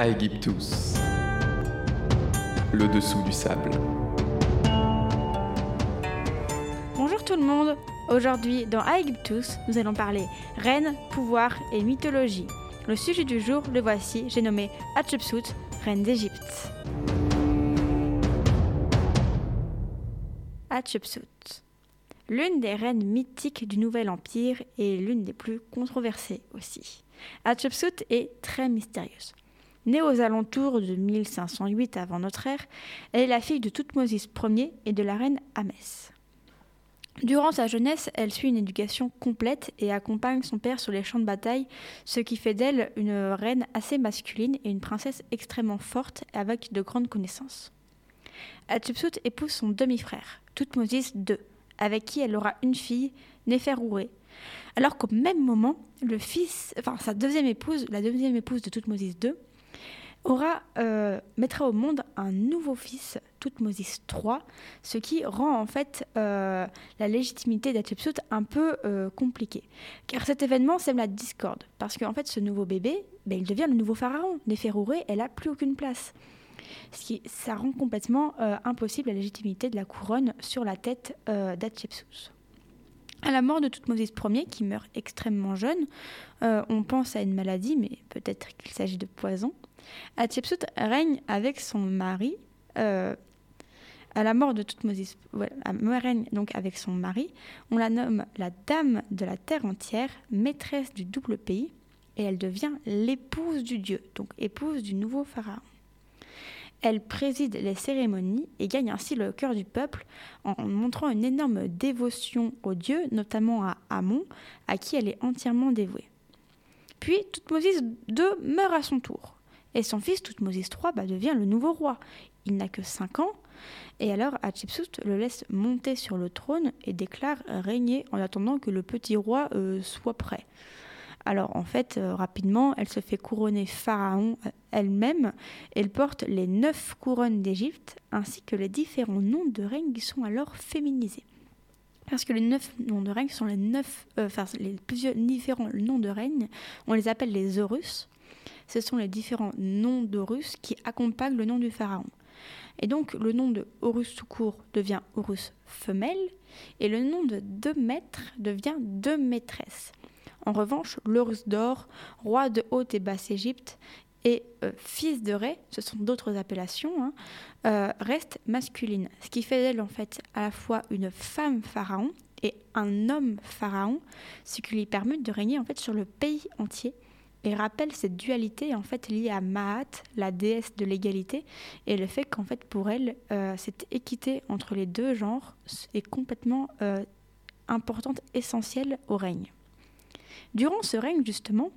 Aegyptus. Le dessous du sable. Bonjour tout le monde. Aujourd'hui, dans Aegyptus, nous allons parler reine, pouvoir et mythologie. Le sujet du jour, le voici, j'ai nommé Hatshepsut, reine d'Égypte. Hatshepsut. L'une des reines mythiques du Nouvel Empire et l'une des plus controversées aussi. Hatshepsut est très mystérieuse. Née aux alentours de 1508 avant notre ère, elle est la fille de Toutmosis Ier et de la reine Amès. Durant sa jeunesse, elle suit une éducation complète et accompagne son père sur les champs de bataille, ce qui fait d'elle une reine assez masculine et une princesse extrêmement forte avec de grandes connaissances. Hatshepsut épouse son demi-frère, Toutmosis II, avec qui elle aura une fille, Néferouré. Alors qu'au même moment, le fils, enfin sa deuxième épouse, la deuxième épouse de Toutmosis II, aura, euh, mettra au monde un nouveau fils, Toutmosis III, ce qui rend en fait euh, la légitimité d'Hatshepsut un peu euh, compliquée. Car cet événement sème la discorde, parce qu'en fait ce nouveau bébé, ben, il devient le nouveau pharaon. Néferouré, elle n'a plus aucune place. Ce qui, ça rend complètement impossible la légitimité de la couronne sur la tête d'Hatshepsut. À la mort de Toutmosis Ier, qui meurt extrêmement jeune, on pense à une maladie, mais peut-être qu'il s'agit de poison. Hatshepsut règne avec son mari. Euh, à la mort de Toutmosis, donc avec son mari. On la nomme la dame de la terre entière, maîtresse du double pays, et elle devient l'épouse du dieu, donc épouse du nouveau pharaon. Elle préside les cérémonies et gagne ainsi le cœur du peuple en montrant une énorme dévotion au dieu, notamment à Amon, à qui elle est entièrement dévouée. Puis Toutmosis II meurt à son tour. Et son fils, Toutmosis III, bah, devient le nouveau roi. Il n'a que 5 ans, et alors Hatshepsut le laisse monter sur le trône et déclare régner en attendant que le petit roi euh, soit prêt. Alors en fait, euh, rapidement, elle se fait couronner pharaon euh, elle-même. Elle porte les neuf couronnes d'Égypte ainsi que les différents noms de règne qui sont alors féminisés. Parce que les neuf noms de règne sont les neuf, enfin les plusieurs différents noms de règne, on les appelle les Horus ce sont les différents noms d'Horus qui accompagnent le nom du pharaon. Et donc le nom de Horus tout court devient Horus femelle et le nom de deux maîtres devient deux maîtresses. En revanche, l'Horus d'or, roi de Haute et Basse Égypte, et euh, fils de Ré, ce sont d'autres appellations, hein, euh, reste masculine. Ce qui fait d'elle en fait à la fois une femme pharaon et un homme pharaon, ce qui lui permet de régner en fait sur le pays entier et rappelle cette dualité en fait liée à Maat, la déesse de l'égalité, et le fait qu'en fait pour elle, euh, cette équité entre les deux genres est complètement euh, importante, essentielle au règne. Durant ce règne, justement,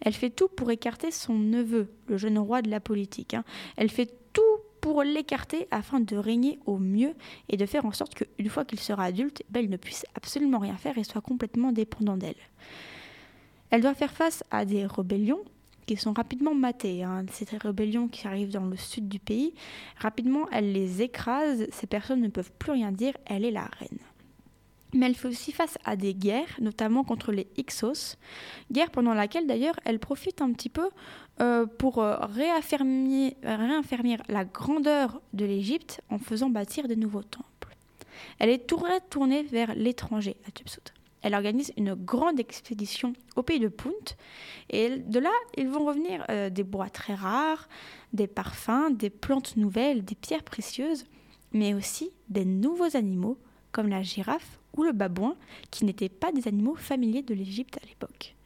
elle fait tout pour écarter son neveu, le jeune roi de la politique. Hein. Elle fait tout pour l'écarter afin de régner au mieux et de faire en sorte qu'une fois qu'il sera adulte, ben, il ne puisse absolument rien faire et soit complètement dépendant d'elle. Elle doit faire face à des rébellions qui sont rapidement matées. Hein. Ces rébellions qui arrivent dans le sud du pays, rapidement, elle les écrase. Ces personnes ne peuvent plus rien dire. Elle est la reine. Mais elle fait aussi face à des guerres, notamment contre les Hyksos, guerre pendant laquelle d'ailleurs elle profite un petit peu euh, pour euh, réaffirmer, la grandeur de l'Égypte en faisant bâtir de nouveaux temples. Elle est tournée vers l'étranger, à Tupsut elle organise une grande expédition au pays de Punt. Et de là, ils vont revenir euh, des bois très rares, des parfums, des plantes nouvelles, des pierres précieuses, mais aussi des nouveaux animaux comme la girafe ou le babouin, qui n'étaient pas des animaux familiers de l'Égypte à l'époque.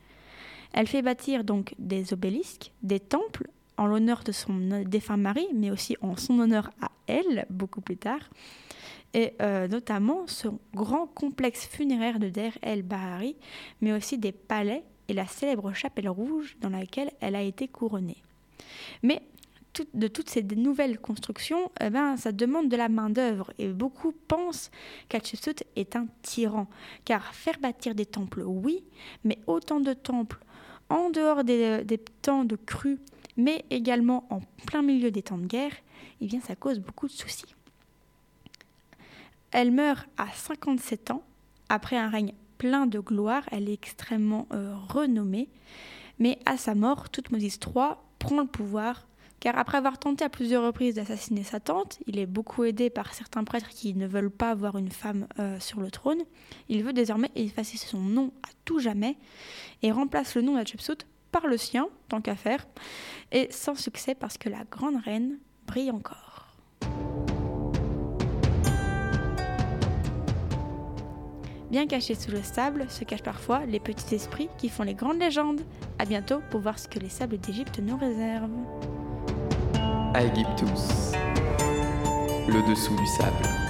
Elle fait bâtir donc des obélisques, des temples en l'honneur de son défunt mari, mais aussi en son honneur à elle, beaucoup plus tard et euh, notamment son grand complexe funéraire de Der el Bahari, mais aussi des palais et la célèbre chapelle rouge dans laquelle elle a été couronnée. Mais de toutes ces nouvelles constructions, eh ben, ça demande de la main-d'œuvre et beaucoup pensent qu'Hatshepsut est un tyran. Car faire bâtir des temples, oui, mais autant de temples en dehors des, des temps de crue, mais également en plein milieu des temps de guerre, eh bien, ça cause beaucoup de soucis. Elle meurt à 57 ans, après un règne plein de gloire, elle est extrêmement euh, renommée, mais à sa mort, Toutmosis III prend le pouvoir car après avoir tenté à plusieurs reprises d'assassiner sa tante, il est beaucoup aidé par certains prêtres qui ne veulent pas voir une femme euh, sur le trône. Il veut désormais effacer son nom à tout jamais et remplace le nom d'Hatshepsut par le sien, tant qu'à faire, et sans succès parce que la grande reine brille encore. Bien cachés sous le sable se cachent parfois les petits esprits qui font les grandes légendes. A bientôt pour voir ce que les sables d'Égypte nous réservent. Le dessous du sable.